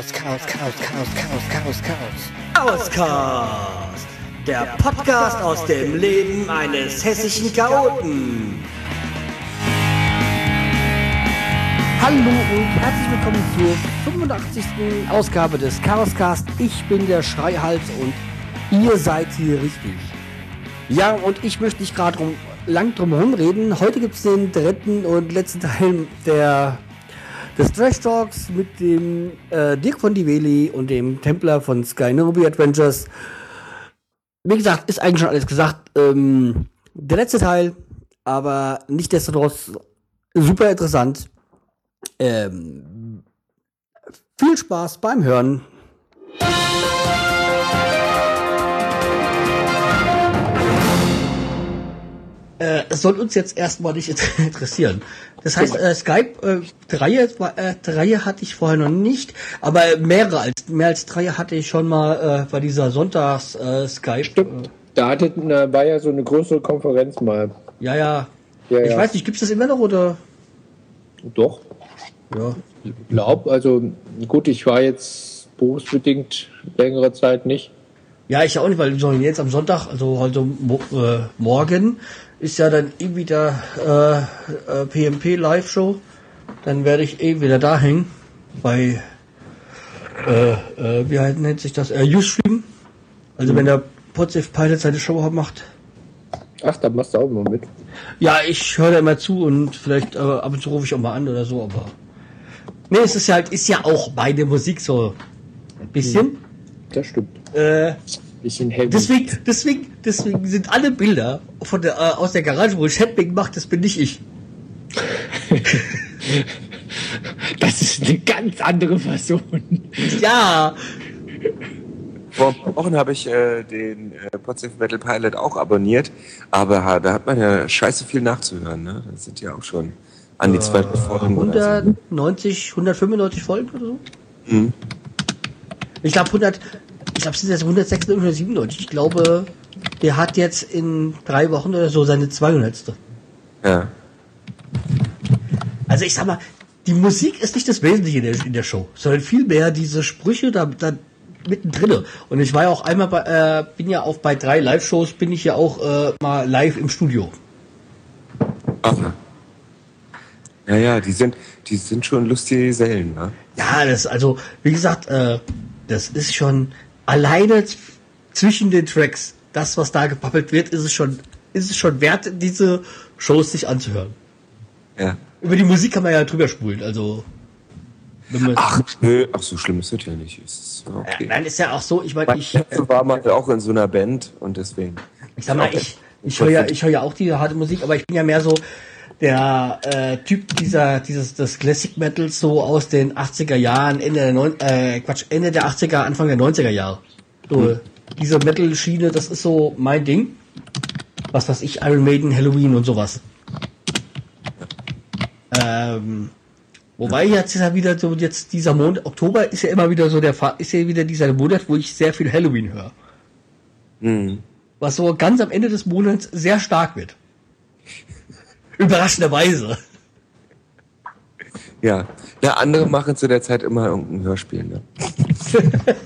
Chaos, Chaos, Chaos, Chaos, Chaos, Chaos, Chaos. Auscast, der Podcast aus dem Leben eines hessischen Chaoten. Hallo und herzlich willkommen zur 85. Ausgabe des Chaoscast. Ich bin der Schreihals und ihr seid hier richtig. Ja, und ich möchte nicht gerade drum, lang drum herum reden. Heute gibt es den dritten und letzten Teil der des Trash Talks mit dem äh, Dirk von Diveli und dem Templer von Sky Nairobi Adventures. Wie gesagt, ist eigentlich schon alles gesagt. Ähm, der letzte Teil, aber nicht desto super interessant. Ähm, viel Spaß beim Hören. Äh, es soll uns jetzt erstmal nicht interessieren. Das heißt, äh, Skype, äh, Dreier, äh, Dreier hatte ich vorher noch nicht, aber mehrere als, mehr als Dreier hatte ich schon mal äh, bei dieser Sonntags äh, Skype. Stimmt. Da hatte, na, war ja so eine größere Konferenz mal. Ja, ja. ja ich ja. weiß nicht, gibt's das immer noch oder? Doch. Ja. Ich glaube, also gut, ich war jetzt berufsbedingt längere Zeit nicht. Ja, ich auch nicht, weil wir jetzt am Sonntag, also heute äh, morgen, ist ja dann eh wieder äh, äh, PMP Live-Show. Dann werde ich eh wieder da hängen. Bei, äh, äh, wie nennt sich das? Äh, Ustream. Also mhm. wenn der Potsdam Pilot seine Show macht. Ach, da machst du auch mal mit. Ja, ich höre da immer zu und vielleicht äh, ab und zu rufe ich auch mal an oder so, aber. Nee, es ist ja halt, ist ja auch meine Musik so ein bisschen. Das stimmt. Äh, bisschen heavy. Deswegen, deswegen, deswegen sind alle Bilder von der, äh, aus der Garage, wo Chatbing macht, das bin nicht ich. das ist eine ganz andere Person. Ja. Vor Wochen habe ich äh, den äh, Potsdam Metal Pilot auch abonniert, aber da hat man ja scheiße viel nachzuhören. Ne? Das sind ja auch schon an die äh, 200 Folgen. 190, 195 Folgen oder so? Mhm. Ich glaube 100, ich glaube, es sind jetzt 196 oder 97. Ich glaube, der hat jetzt in drei Wochen oder so seine 200. Ja. Also ich sag mal, die Musik ist nicht das Wesentliche in der, in der Show, sondern vielmehr diese Sprüche da, da mittendrin. Und ich war ja auch einmal bei, äh, bin ja auch bei drei Live-Shows, bin ich ja auch äh, mal live im Studio. Aha. Ja, ja, die sind, die sind schon lustige Gesellen, ne? Ja, das, also, wie gesagt, äh, das ist schon, alleine zwischen den Tracks, das, was da gepappelt wird, ist es schon, ist es schon wert, diese Shows sich anzuhören. Ja. Über die Musik kann man ja drüber spulen, also. Ach, nö, ach, so schlimm ist das ja nicht. Ist okay. nein, ist ja auch so, ich meine, ich. Äh, war mal auch in so einer Band und deswegen. Ich sag mal, ich, ich höre ja, ich höre ja auch die harte Musik, aber ich bin ja mehr so der äh, Typ dieser, dieses, des Classic Metals so aus den 80er Jahren, Ende der, neun, äh, Quatsch, Ende der 80er, Anfang der 90er Jahre. So, hm. Diese Metal-Schiene, das ist so mein Ding. Was weiß ich, Iron Maiden, Halloween und sowas. Ähm, wobei jetzt ist ja wieder so, jetzt dieser Monat, Oktober ist ja immer wieder so der, ist ja wieder dieser Monat, wo ich sehr viel Halloween höre. Mhm. Was so ganz am Ende des Monats sehr stark wird. Überraschenderweise. Ja. Ja, andere machen zu der Zeit immer irgendein Hörspiel, ne?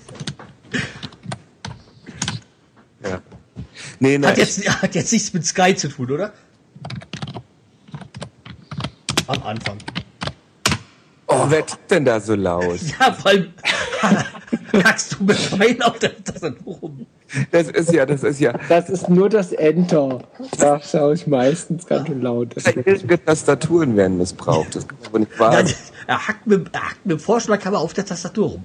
Nee, na, hat, jetzt, hat jetzt nichts mit Sky zu tun, oder? Am Anfang. Oh, wer tut denn da so laut? Ja, weil hackst du mit Wein auf der Tastatur rum. Das ist ja, das ist ja. Das ist nur das Enter. Da schaue ich meistens ganz schön laut. Ihre Tastaturen werden missbraucht. Das kann aber nicht wahr sein. Er hackt mit, er hackt mit dem Vorschlaghammer auf der Tastatur rum.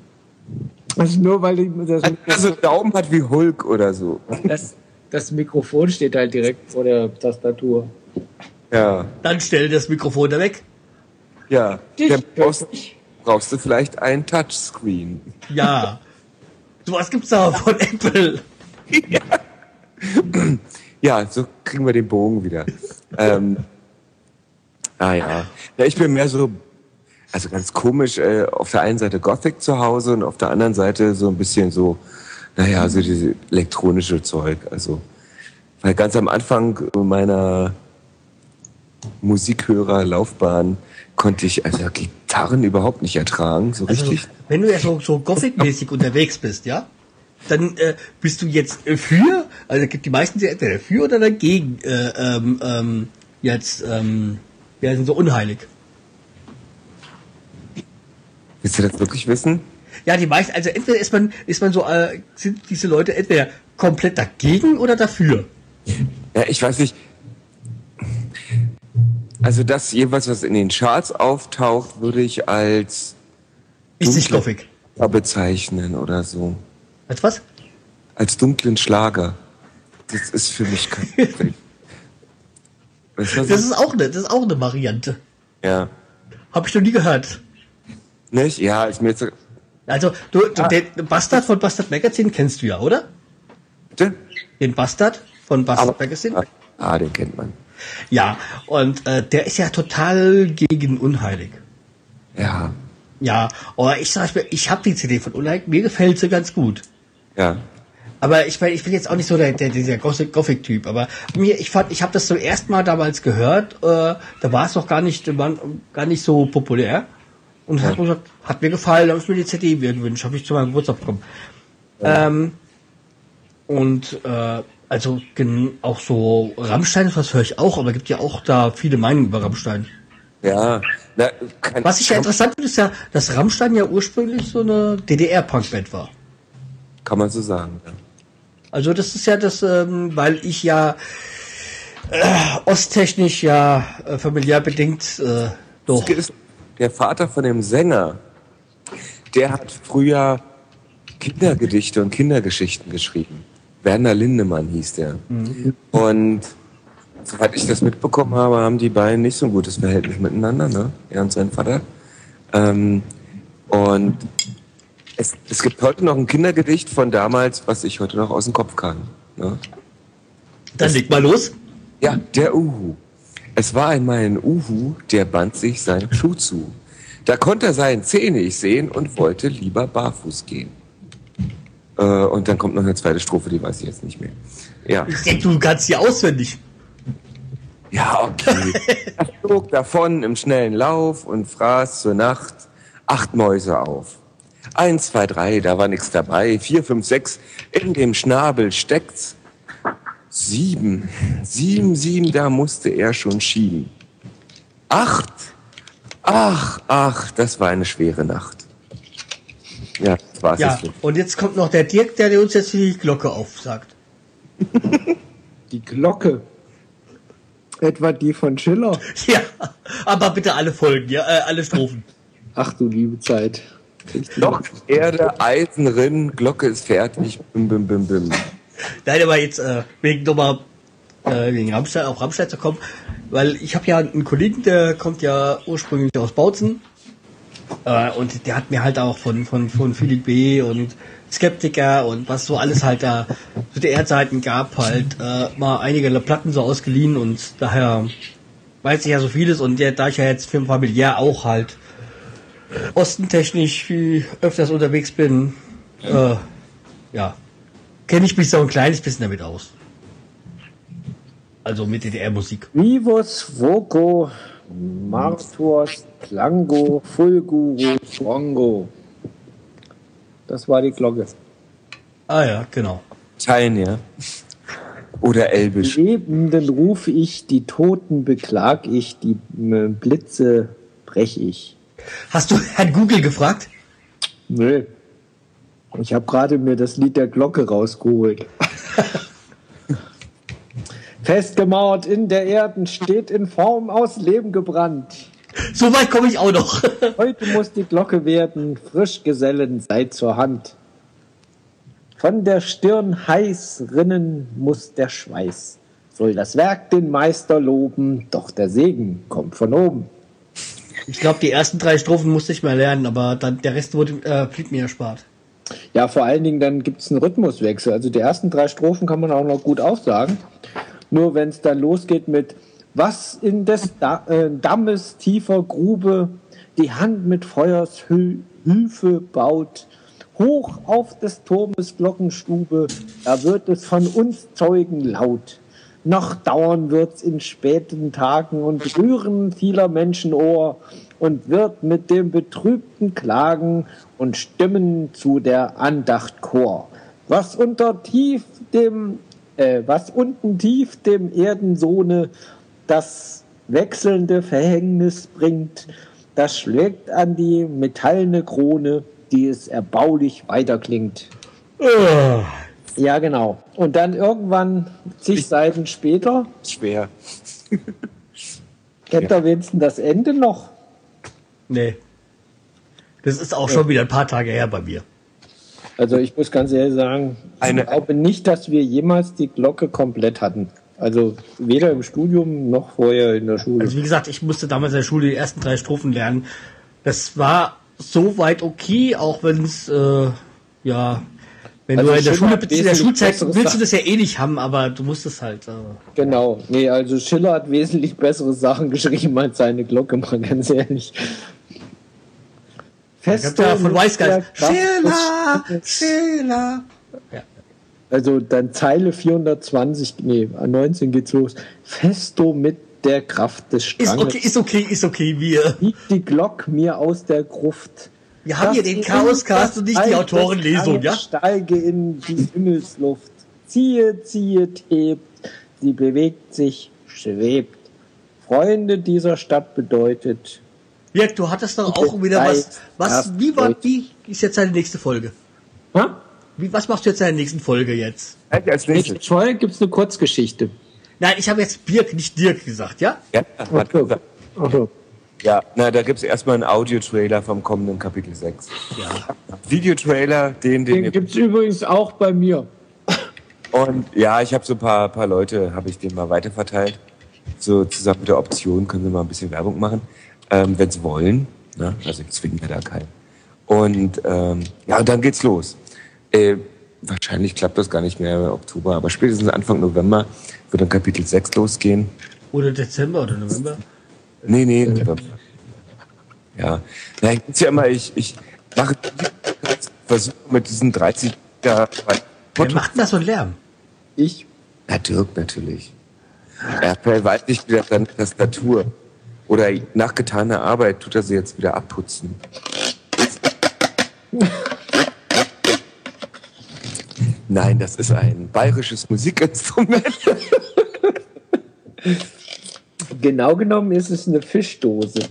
Also nur weil ich das also Daumen hat wie Hulk oder so. Das, das Mikrofon steht halt direkt vor der Tastatur. Ja. Dann stell das Mikrofon da weg. Ja. Dann brauchst, brauchst du vielleicht ein Touchscreen. Ja. So was gibt's da von Apple. Ja. ja, so kriegen wir den Bogen wieder. ähm, ah ja. ja. Ich bin mehr so, also ganz komisch, äh, auf der einen Seite Gothic zu Hause und auf der anderen Seite so ein bisschen so, naja, so diese elektronische Zeug. Also, weil ganz am Anfang meiner Musikhörerlaufbahn konnte ich also Gitarren überhaupt nicht ertragen, so Also, richtig. wenn du ja so, so Gothic-mäßig unterwegs bist, ja, dann äh, bist du jetzt für, also gibt die meisten sind entweder für oder dagegen, äh, ähm, ähm, jetzt, ähm, ja, sind so unheilig. Willst du das wirklich wissen? Ja, die meisten, also entweder ist man, ist man so, äh, sind diese Leute entweder komplett dagegen oder dafür. Ja, ich weiß nicht. Also das jeweils, was in den Charts auftaucht, würde ich als Ist nicht. Schlager bezeichnen oder so. Als was? Als dunklen Schlager. Das ist für mich kein. Weißt du, Das ist auch eine, das ist auch eine Variante. ja. Habe ich noch nie gehört. Nicht? Ja, ist mir jetzt. Also, du, du den Bastard von Bastard Magazine kennst du ja, oder? Bitte? Den Bastard von Bastard Aber, Magazine? ah, den kennt man. Ja, und äh, der ist ja total gegen Unheilig. Ja. Ja, aber ich sag mir, ich habe die CD von Unheilig, mir gefällt sie ganz gut. Ja. Aber ich mein, ich bin jetzt auch nicht so der, der dieser Gothic- Gothic-Typ. Aber mir, ich fand, ich habe das zum ersten Mal damals gehört. Äh, da war es noch gar nicht, war gar nicht so populär. Und hat, mir gesagt, hat mir gefallen, habe ich mir die CD gewünscht, habe ich zu meinem Geburtstag bekommen. Ähm, und äh, also auch so Rammstein, was höre ich auch, aber gibt ja auch da viele Meinungen über Rammstein. Ja. Na, Was ich ja interessant finde, ist ja, dass Rammstein ja ursprünglich so eine DDR-Punkband war. Kann man so sagen. Ja. Also das ist ja das, ähm, weil ich ja äh, osttechnisch ja äh, familiär bedingt äh, doch. Es ist der Vater von dem Sänger, der hat früher Kindergedichte und Kindergeschichten geschrieben. Werner Lindemann hieß der. Und soweit ich das mitbekommen habe, haben die beiden nicht so ein gutes Verhältnis miteinander, ne? Er und sein Vater. Ähm, und es, es gibt heute noch ein Kindergedicht von damals, was ich heute noch aus dem Kopf kann. Ne? Dann leg mal los. Ja, der Uhu. Es war einmal ein Uhu, der band sich seinen Schuh zu. Da konnte er seinen Zeh nicht sehen und wollte lieber barfuß gehen. Äh, und dann kommt noch eine zweite Strophe, die weiß ich jetzt nicht mehr. Ja, Ich denke, du kannst sie auswendig. ja, okay. Er flog davon im schnellen Lauf und fraß zur Nacht acht Mäuse auf. Eins, zwei, drei, da war nix dabei. Vier, fünf, sechs, in dem Schnabel steckt's. Sieben, sieben, sieben, da musste er schon schieben. Acht, ach, ach, das war eine schwere Nacht. Ja, das war's Ja, jetzt. und jetzt kommt noch der Dirk, der uns jetzt die Glocke aufsagt. Die Glocke. Etwa die von Schiller. Ja, aber bitte alle Folgen, ja, äh, alle Strophen. Ach du liebe Zeit. Loch, Erde, Eisen, Rinn, Glocke ist fertig, bim, bim, bim, bim. Nein, aber jetzt äh, wegen nochmal äh, wegen Rammstein, auf Rammstein zu kommen, weil ich habe ja einen Kollegen, der kommt ja ursprünglich aus Bautzen. Äh, und der hat mir halt auch von von von Philipp B. und Skeptiker und was so alles halt da zu der Erdseiten gab, halt äh, mal einige Platten so ausgeliehen und daher weiß ich ja so vieles. Und der, da ich ja jetzt für familiär auch halt ostentechnisch viel öfters unterwegs bin, äh, ja, kenne ich mich so ein kleines bisschen damit aus. Also mit DDR-Musik. Vivus, Voco, Marturs, Klango, Fulguru, Strongo. Das war die Glocke. Ah ja, genau. Teilen, ja. Oder Elbisch. Die Lebenden rufe ich, die Toten beklag ich, die äh, Blitze brech ich. Hast du Herrn Google gefragt? Nö. Ich habe gerade mir das Lied der Glocke rausgeholt. Festgemauert in der Erden steht in Form aus Leben gebrannt. So weit komme ich auch noch. Heute muss die Glocke werden, frisch Gesellen seid zur Hand. Von der Stirn heiß rinnen muss der Schweiß. Soll das Werk den Meister loben, doch der Segen kommt von oben. Ich glaube, die ersten drei Strophen musste ich mal lernen, aber dann der Rest wurde, äh, blieb mir erspart. Ja, vor allen Dingen dann gibt es einen Rhythmuswechsel. Also die ersten drei Strophen kann man auch noch gut aufsagen. Nur wenn es dann losgeht mit Was in des da äh, Dammes tiefer Grube die Hand mit Feuers Hü Hilfe baut, hoch auf des Turmes Glockenstube, da wird es von uns Zeugen laut. Noch dauern wird's in späten Tagen und rühren vieler Menschen Ohr, und wird mit dem betrübten Klagen und Stimmen zu der Andacht Chor. Was unter tief dem, äh, was unten tief dem Erdensohne das wechselnde Verhängnis bringt, das schlägt an die metallene Krone, die es erbaulich weiterklingt. Ja, genau. Und dann irgendwann zig Seiten später, Schwer. kennt er wenigstens das Ende noch? Nee. Das ist auch schon wieder ein paar Tage her bei mir. Also ich muss ganz ehrlich sagen, Eine- ich glaube nicht, dass wir jemals die Glocke komplett hatten. Also weder im Studium noch vorher in der Schule. Also wie gesagt, ich musste damals in der Schule die ersten drei Strophen lernen. Das war soweit okay, auch wenn es, äh, ja, wenn Also du in der, Schule, in der Schulzeit willst du das ja eh nicht haben, aber du musst es halt. Äh, Genau. Nee, also Schiller hat wesentlich bessere Sachen geschrieben als seine Glocke, mal ganz ehrlich. Ich hab Feste ja von mit der Weißgeist. Kraft Schiller, des- Schiller. Ja. Also dann Zeile 420, nee, an 19 geht's los. Festo mit der Kraft des Ist Stranges. okay, ist okay, ist okay, wir. Biegt die Glock mir aus der Gruft. Wir haben hier den ist Chaoscast und nicht die Autorenlesung, ja? Steige in die Himmelsluft. Ziehe, ziehe, hebt. Sie bewegt sich, schwebt. Freunde dieser Stadt bedeutet, Jörg, du hattest doch auch wieder was. Was, wie war, wie ist jetzt deine nächste Folge? Ha? Wie, was machst du jetzt in der nächsten Folge jetzt? Eigentlich als nächstes. Nächste Folge gibt's eine Kurzgeschichte. Nein, ich habe jetzt Birk, nicht Dirk gesagt, ja? Ja, hat Okay. gesagt. Also, ja, na, da gibt's erstmal einen Audiotrailer vom kommenden Kapitel 6. Ja. Videotrailer, den, den, den ihr- gibt's übrigens auch bei mir. Und ja, ich habe so ein paar, paar Leute, habe ich denen mal weiterverteilt. So zusammen mit der Option können sie mal ein bisschen Werbung machen, ähm, wenn sie wollen. Ne? Also ich zwinge ja da keinen. Und ähm, ja, und dann geht's los. Äh, wahrscheinlich klappt das gar nicht mehr im Oktober, aber spätestens Anfang November wird dann Kapitel 6 losgehen. Oder Dezember oder November. Nee, nee, November. Ja. Na, ich ist ja immer, ich, ich mache versuche mit diesen 30 Jahren Wer macht denn das einen Lärm? Ich. Na, Dirk natürlich. Er verweilt nicht wieder seine Tastatur. Oder nach getaner Arbeit tut er sie jetzt wieder abputzen. Nein, das ist ein bayerisches Musikinstrument. Genau genommen ist es eine Fischdose.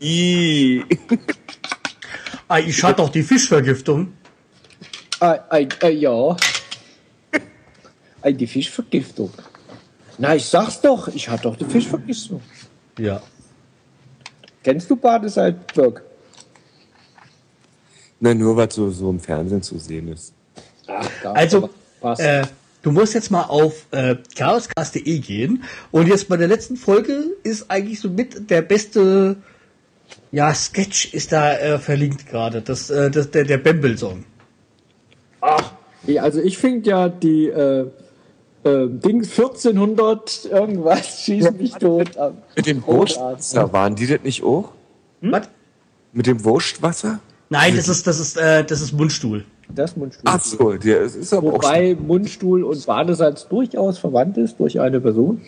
Ih. Ah, ich hatte doch die Fischvergiftung. Ah, ein, äh, ja. Ein, die Fischvergiftung. Na, ich sag's doch, ich hatte doch die Fischvergiftung. Ja. Kennst du Badesalzberg? Na, nur was so, so im Fernsehen zu sehen ist. Ach, Also, äh, du musst jetzt mal auf äh, chaoscast.de gehen und jetzt bei der letzten Folge ist eigentlich so mit der beste ja, Sketch ist da äh, verlinkt gerade. Das, äh, das, der, der Bembel-Song. Ach, ich- also ich finde ja die äh, äh, Dings 1400 irgendwas schießt mich tot. ab. Mit dem. Wurstwasser, waren die das nicht auch? Was? Mit dem Wurstwasser? Nein, das ist, das ist, äh, das ist Mundstuhl. Das Mundstuhl. Ach so, der ist, ist aber auch Wobei Mundstuhl und Badesalz durchaus verwandt ist durch eine Person.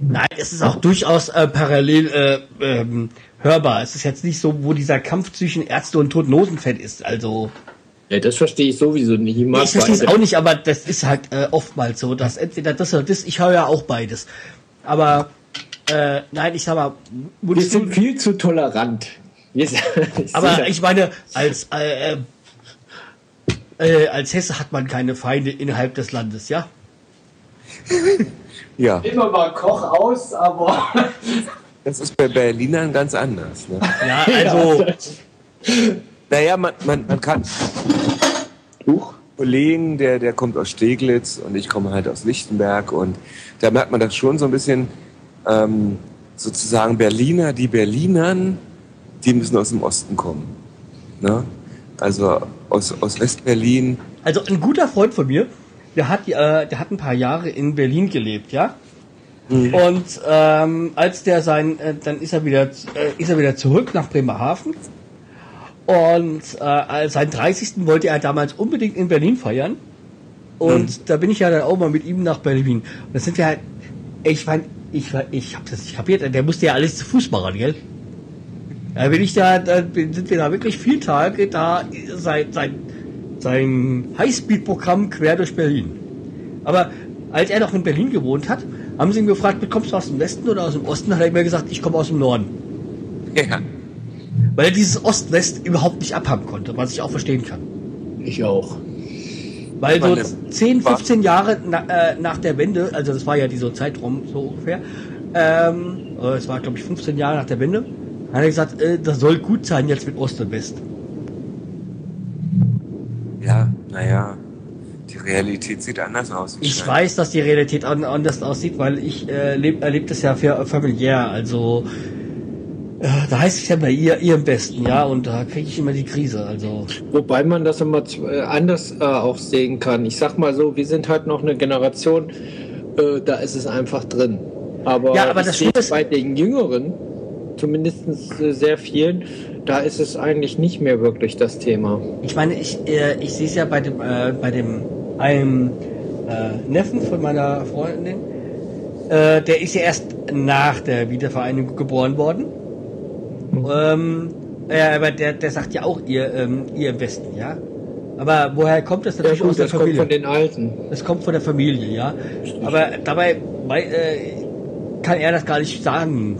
Nein, es ist auch durchaus äh, parallel äh, ähm, hörbar. Es ist jetzt nicht so, wo dieser Kampf zwischen Ärzte und Toten Hosenfett ist. Also, Ja, das verstehe ich sowieso nicht. Ich, ich verstehe es auch nicht, aber das ist halt äh, oftmals so, dass entweder das oder das, ich höre ja auch beides. Aber, äh, nein, ich sag mal, Wir sind viel zu tolerant. Wir sind, aber ich meine, als, äh, äh, äh, als Hesse hat man keine Feinde innerhalb des Landes, ja? Ja, immer mal Koch aus, aber das ist bei Berlinern ganz anders. Ne? Ja, also, Naja, man, man, man kann Huch. Kollegen, der, der kommt aus Steglitz und ich komme halt aus Lichtenberg und da merkt man das schon so ein bisschen, ähm, sozusagen Berliner, die Berlinern, die müssen aus dem Osten kommen. Ne? Also aus, aus Westberlin. Also ein guter Freund von mir, der hat, äh, der hat ein paar Jahre in Berlin gelebt, ja. Und ähm, als der sein, äh, dann ist er wieder, äh, ist er wieder zurück nach Bremerhaven. Und äh, seinen 30. wollte er damals unbedingt in Berlin feiern. Und da bin ich ja dann auch mal mit ihm nach Berlin. Und da sind wir halt, ich mein, ich, war- ich hab das nicht kapiert, der musste ja alles zu Fuß machen, gell? Ja, bin ich da, da sind wir da wirklich vier Tage da sein, sein, sein Highspeed-Programm quer durch Berlin. Aber als er noch in Berlin gewohnt hat, haben sie ihn gefragt, kommst du aus dem Westen oder aus dem Osten? Hat er immer gesagt, ich komme aus dem Norden. Ja. Weil er dieses Ost-West überhaupt nicht abhaben konnte, was ich auch verstehen kann. Ich auch. Weil so Meine- 10, 15 Jahre na, äh, nach der Wende, also das war ja dieser Zeitraum so ungefähr, ähm, äh, es war glaube ich 15 Jahre nach der Wende, hat er gesagt, äh, das soll gut sein jetzt mit Ost und West. Ja, naja. Die Realität sieht anders aus. Ich Scheint. weiß, dass die Realität an, anders aussieht, weil ich äh, leb, erlebe das ja familiär. Also da heißt es ja bei ihr, ihr im Besten, ja, und da kriege ich immer die Krise. Also Wobei man das immer äh, anders äh, auch sehen kann. Ich sag mal so, wir sind halt noch eine Generation, äh, da ist es einfach drin. Aber, Ja, aber das sehe ist- bei den Jüngeren, zumindest äh, sehr vielen, da ist es eigentlich nicht mehr wirklich das Thema. ich meine, ich, äh, ich sehe es ja bei dem, äh, bei dem einem äh, Neffen von meiner Freundin, äh, der ist ja erst nach der Wiedervereinigung geboren worden. Ähm, äh, aber der, der sagt ja auch ihr, ähm, ihr im Westen, ja. Aber woher kommt das Ja, natürlich aus gut, der das kommt Familie? von den Alten. Das kommt von der Familie, ja. Aber dabei weil, äh, kann er das gar nicht sagen,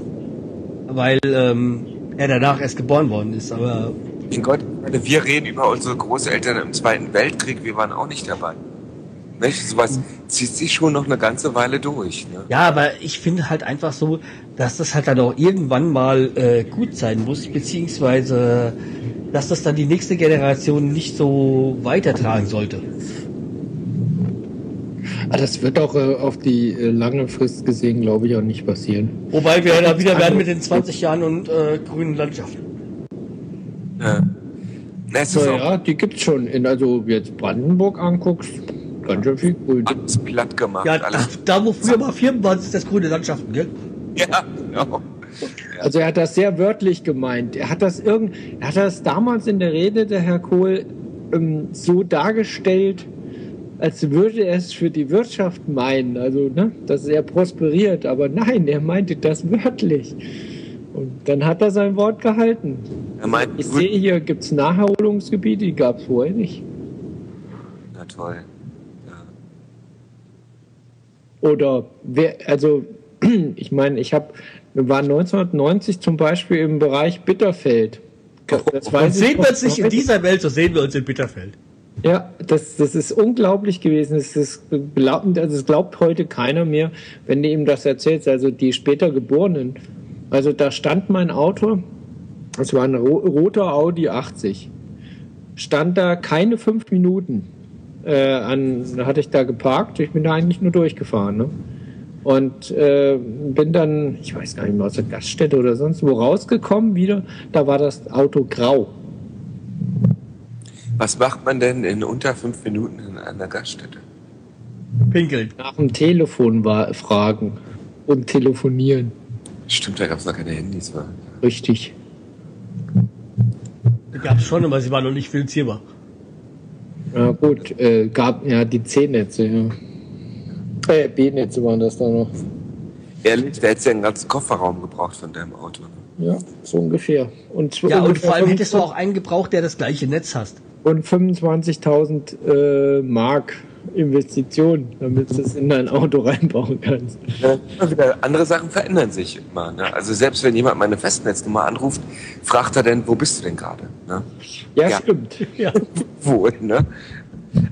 weil ähm, er danach erst geboren worden ist. Aber Mein Gott, ich meine, wir reden über unsere Großeltern im Zweiten Weltkrieg, wir waren auch nicht dabei. Nicht? Sowas zieht sich schon noch eine ganze Weile durch. Ne? ja, aber ich finde halt einfach so, dass das halt dann auch irgendwann mal äh, gut sein muss, beziehungsweise dass das dann die nächste Generation nicht so weitertragen sollte. Ah, das wird auch äh, auf die äh, lange Frist gesehen, glaube ich, auch nicht passieren. Wobei wir da wieder werden mit den 20 Jahren und äh, grünen Landschaften. Ja. Na, es ist So, auch ja, die gibt's schon. In, also jetzt Brandenburg anguckst, ganz schön viel grün. alles platt gemacht. Ja, da, da wo früher mal Firmen waren, ist das grüne Landschaften, gell? Ja, genau. Also er hat das sehr wörtlich gemeint. Er hat das irgend, er hat das damals in der Rede, der Herr Kohl, ähm, so dargestellt, als würde er es für die Wirtschaft meinen. Also, ne, dass er prosperiert. Aber nein, er meinte das wörtlich. Und dann hat er sein Wort gehalten. Er meint, Ich sehe hier gibt's Naherholungsgebiete, die gab's vorher nicht. Na toll. Ja. Oder wer, also ich meine, ich habe, wir waren 1990 zum Beispiel im Bereich Bitterfeld. Das ich sehen wir uns nicht in dieser Welt, so sehen wir uns in Bitterfeld. Ja, das, das ist unglaublich gewesen. Das, ist, glaubt, also das glaubt heute keiner mehr, wenn du ihm das erzählst. Also die später Geborenen. Also da stand mein Auto, es war ein ro roter Audi 80, stand da keine fünf Minuten. Äh, an, da hatte ich da geparkt. Ich bin da eigentlich nur durchgefahren. Ne? Und äh, bin dann, ich weiß gar nicht mehr, aus der Gaststätte oder sonst wo rausgekommen wieder. Da war das Auto grau. Was macht man denn in unter fünf Minuten in einer Gaststätte? Pinkeln. nach dem Telefon war, fragen und telefonieren. Stimmt, da gab es noch keine Handys. War. Richtig. Gab es schon, aber sie waren noch nicht finanzierbar. Ja gut, äh, gab ja die C-Netze, ja. Äh, B-Netze waren das da noch. Ehrlich, da hättest du ja einen ganzen Kofferraum gebraucht von deinem Auto. Ja, so ungefähr. Und, Ja, und vor allem hättest du 25 auch einen gebraucht, der das gleiche Netz hast. Und 25.000 äh, Mark Investition, damit du es in dein Auto reinbauen kannst. Ja, wieder andere Sachen verändern sich immer. Ne? Also selbst wenn jemand meine Festnetznummer anruft, fragt er denn, wo bist du denn gerade? Ne? Ja, Ja. stimmt. Ja. Wohl, ne?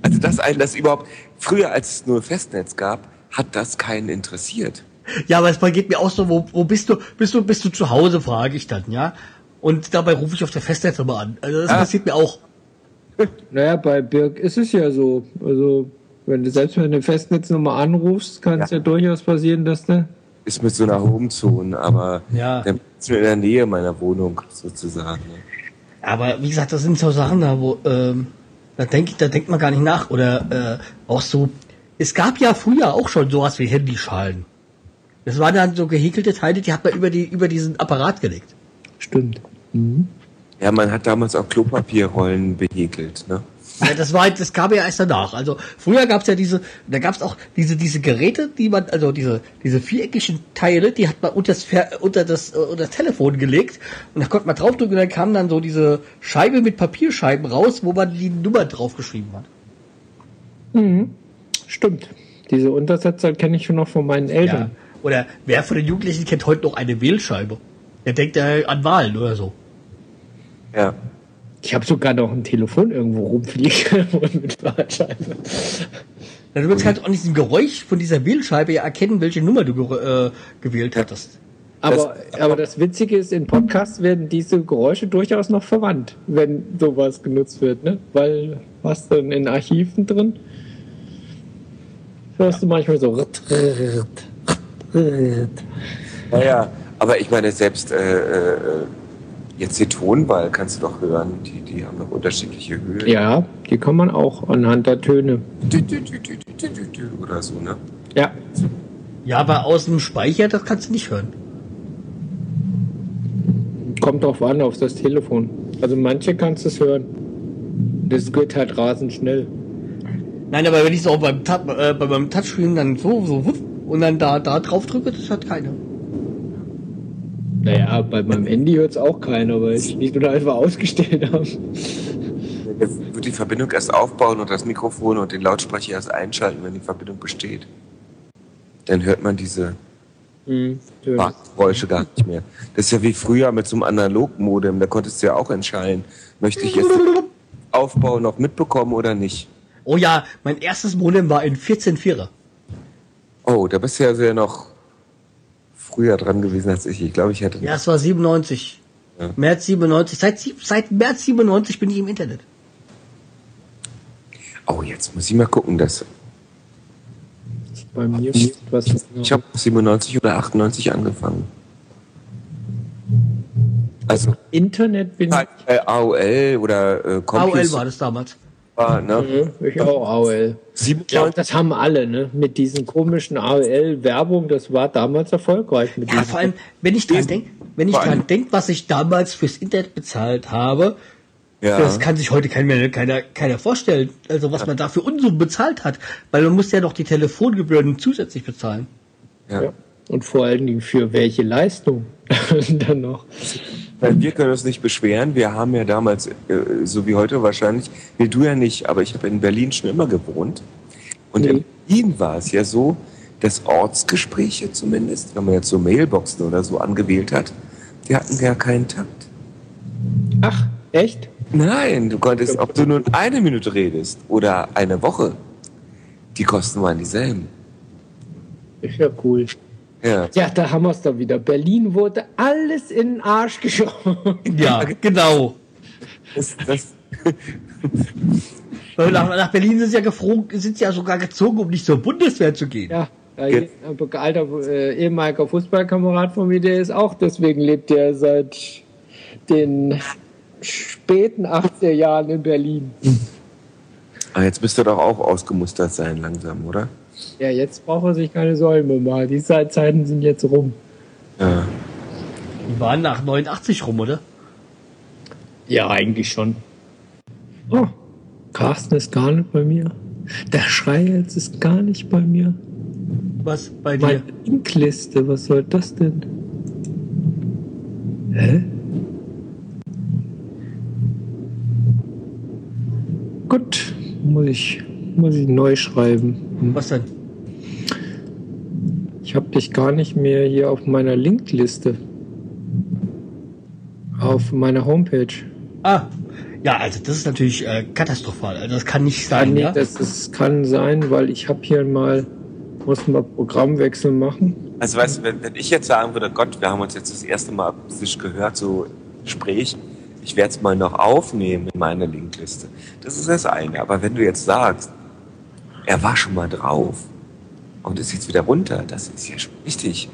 Also das einen, das überhaupt, früher als es nur Festnetz gab, hat das keinen interessiert. ja, aber es geht mir auch so, wo, wo bist du, bist du, bist du zu Hause, frage ich dann, ja. Und dabei rufe ich auf der Festnetznummer an. Also das Ah. passiert mir auch. Naja, bei Birk ist es ja so. Also, wenn du selbst wenn du eine Festnetznummer anrufst, kann es ja. Ja. durchaus passieren, dass du. Ist mit so einer Homezone, aber Ja. der ist in der Nähe meiner Wohnung sozusagen. Aber wie gesagt, das sind so Sachen da, wo, ähm, da denkt, da denkt man gar nicht nach. Oder äh, auch so, es gab ja früher auch schon sowas wie Handyschalen. Das waren dann so gehäkelte Teile, die hat man über die, über diesen Apparat gelegt. Stimmt. Mhm. Ja, man hat damals auch Klopapierrollen behäkelt. Ne? Ja, das war, das kam ja erst danach. Also früher gab's ja diese, da gab's auch diese diese Geräte, die man, also diese diese viereckigen Teile, die hat man unter das unter das äh, unter das Telefon gelegt und da konnte man draufdrücken und dann kam dann so diese Scheibe mit Papierscheiben raus, wo man die Nummer draufgeschrieben hat. Stimmt. Diese Untersetzer kenne ich schon noch von meinen Ja. Eltern. Oder wer von den Jugendlichen kennt heute noch eine Wählscheibe? Der denkt ja an Wahlen oder so. Ja. Ich habe sogar noch ein Telefon irgendwo rumfliegen mit kannst du halt auch nicht ein Geräusch von dieser Wählscheibe ja erkennen, welche Nummer du äh, gewählt hattest. Aber, aber das Witzige ist, in Podcasts werden diese Geräusche durchaus noch verwandt, wenn sowas genutzt wird, ne? Weil was dann in Archiven drin? Hörst du manchmal so. Naja, aber ich meine, selbst äh, äh, jetzt die Tonwahl kannst du doch hören. Die, die haben noch unterschiedliche Höhen. Ja, die kann man auch anhand der Töne. Oder so, ne? Ja, Ja, aber aus dem Speicher, das kannst du nicht hören. kommt drauf an, auf das Telefon. Also manche kannst du es hören. Das geht halt rasend schnell. Nein, aber wenn ich so beim, Tab, äh, bei meinem Touchscreen dann so, so und dann da, da drauf drücke, das hat keiner. Naja, bei meinem Handy hört es auch keiner, weil ich nicht oder einfach ausgestellt habe. Jetzt wird die Verbindung erst aufbauen und das Mikrofon und den Lautsprecher erst einschalten, wenn die Verbindung besteht. Dann hört man diese Hm, ja. Geräusche gar nicht mehr. Das ist ja wie früher mit so einem Analogmodem. Da konntest du ja auch entscheiden, möchte ich jetzt den Aufbau noch mitbekommen oder nicht. Oh ja, mein erstes Modem war in 14.4er. Oh, da bist du ja sehr noch früher dran gewesen als ich. Ich glaube, ich hätte. Ja, es war 97. Ja. März 97. Seit, seit März 97 bin ich im Internet. Oh, jetzt muss ich mal gucken. Das, Bei mir steht was. ich habe 97 oder 98 angefangen. Also Internet bin äh, AOL oder äh, AOL war das damals. War, ne? ich. Ich auch AOL. 97 Das haben alle, ne? Mit diesen komischen AOL-Werbung, das war damals erfolgreich mit Ja, vor allem, wenn ich dran denke, wenn ich dran denk, was ich damals fürs Internet bezahlt habe, Ja. das kann sich heute kein mehr, keiner, keiner vorstellen. Also was man dafür Unsummen bezahlt hat, weil man muss ja noch die Telefongebühren zusätzlich bezahlen. ja. Ja. Und vor allen Dingen für welche Leistung dann noch. Weil wir können uns nicht beschweren. Wir haben ja damals, äh, so wie heute wahrscheinlich, nee, du ja nicht, aber ich habe in Berlin schon immer gewohnt. Und in Nee. Berlin war es ja so, dass Ortsgespräche zumindest, wenn man jetzt so Mailboxen oder so angewählt hat, die hatten gar keinen Takt. Ach, echt? Nein, du konntest, ob du nun eine Minute redest oder eine Woche, die Kosten waren dieselben. Ist ja cool. Ja. Ja, da haben wir es doch wieder. Berlin wurde alles in den Arsch geschoben. Ja, genau. Das, das, Nach, nach Berlin sind sie ja geflogen, sind sie ja sogar gezogen, um nicht zur Bundeswehr zu gehen. Ja, ein alter äh, ehemaliger Fußballkamerad von mir, der ist auch, deswegen lebt er seit den späten 80er Jahren in Berlin. ah, jetzt müsste doch auch ausgemustert sein langsam, oder? Ja, jetzt braucht er sich keine Sorgen mehr machen. Die Zeiten sind jetzt rum. Ja. Die waren nach 89 rum, oder? Ja, eigentlich schon. Oh, Carsten ist gar nicht bei mir. Der Schrei jetzt ist gar nicht bei mir. Was bei dir? Meine Linkliste, was soll das denn? Hä? Gut, muss ich, muss ich neu schreiben. Hm. Was denn? Ich habe dich gar nicht mehr hier auf meiner Linkliste. Auf meiner Homepage. Ah, ja, also das ist natürlich äh, katastrophal. Also das kann nicht Ah, sein, nee, ja? das, das kann sein, weil ich habe hier mal, muss mal Programmwechsel machen. Also weißt du, wenn, wenn ich jetzt sagen würde, Gott, wir haben uns jetzt das erste Mal akustisch gehört, so Gespräch, ich werde es mal noch aufnehmen in meine Linkliste. Das ist das eine. Aber wenn du jetzt sagst, er war schon mal drauf und ist jetzt wieder runter, das ist ja schon richtig.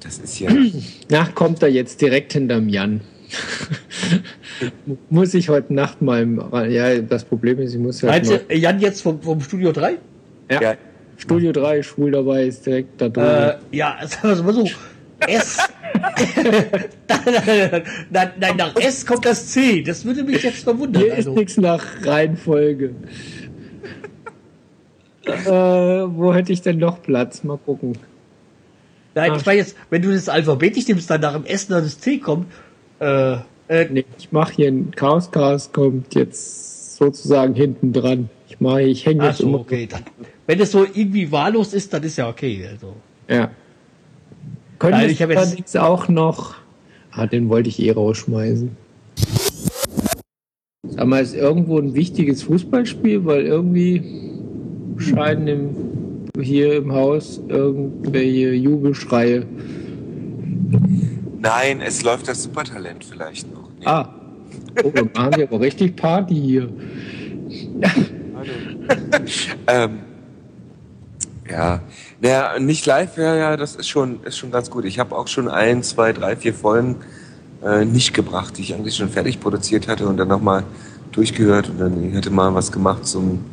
Das ist ja. Na, kommt er jetzt direkt hinterm Jan. muss ich heute Nacht mal, im- ja, das Problem ist, ich muss ja Meinst du, Jan jetzt vom, vom Studio 3? ja, ja, Studio 3, schwul dabei, ist direkt da drin. Äh, ja, sagen wir es mal so. Erst, nein, nein, nein, nach S kommt das C. Das würde mich jetzt verwundern. Hier ist Also, nichts nach Reihenfolge. Äh, wo hätte ich denn noch Platz? Mal gucken. nein, ich meine jetzt, wenn du das alphabetisch nimmst, dann nach dem S dann das C kommt. Äh, äh, Nee, ich mache hier ein Chaoscast, kommt jetzt sozusagen hinten dran. Ich mache, ich hänge ach jetzt so, immer. okay. Dann, wenn es so irgendwie wahllos ist, dann ist ja okay. Also. Ja. Nein, wir ich hab jetzt- allerdings auch noch. Ah, den wollte ich eh rausschmeißen. Sag mal, ist irgendwo ein wichtiges Fußballspiel, weil irgendwie scheinen im, hier im Haus irgendwelche Jubelschreie. Nein, es läuft das Supertalent vielleicht noch. Nee. Ah. Oh, dann machen wir aber richtig Party hier. Ähm, ja, naja, nicht live, ja, ja, das ist schon, ist schon ganz gut. Ich habe auch schon ein, zwei, drei, vier Folgen äh, nicht gebracht, die ich eigentlich schon fertig produziert hatte und dann nochmal durchgehört und dann ich hatte mal was gemacht zum,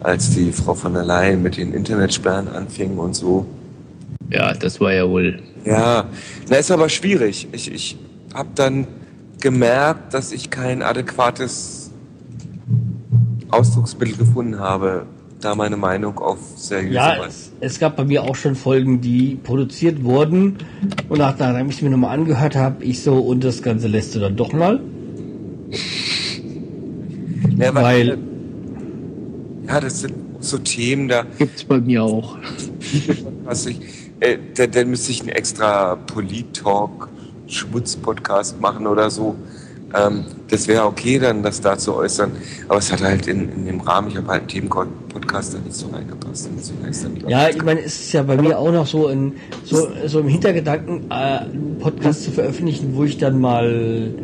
als die Frau von der Leyen mit den Internetsperren anfing und so. Ja, das war ja wohl. Ja, na ist aber schwierig. Ich, ich habe dann gemerkt, dass ich kein adäquates Ausdrucksmittel gefunden habe, da meine Meinung auf seriöse Ja, es, es gab bei mir auch schon Folgen, die produziert wurden. Und nachdem ich es mir nochmal angehört habe, ich so, und das Ganze lässt du dann doch mal. Ja, weil- ja, das sind so Themen, da Gibt's bei mir auch. was ich, äh, dann, dann müsste ich einen extra Polit-Talk, Schmutz-Podcast machen oder so. Ähm, das wäre okay, dann das da zu äußern. Aber es hat halt in, in dem Rahmen, ich habe halt einen Themen-Podcast da nicht so reingepasst. Ja, ich meine, es ist ja bei mir auch noch so, in, so, so im Hintergedanken, äh, einen Podcast zu veröffentlichen, wo ich dann mal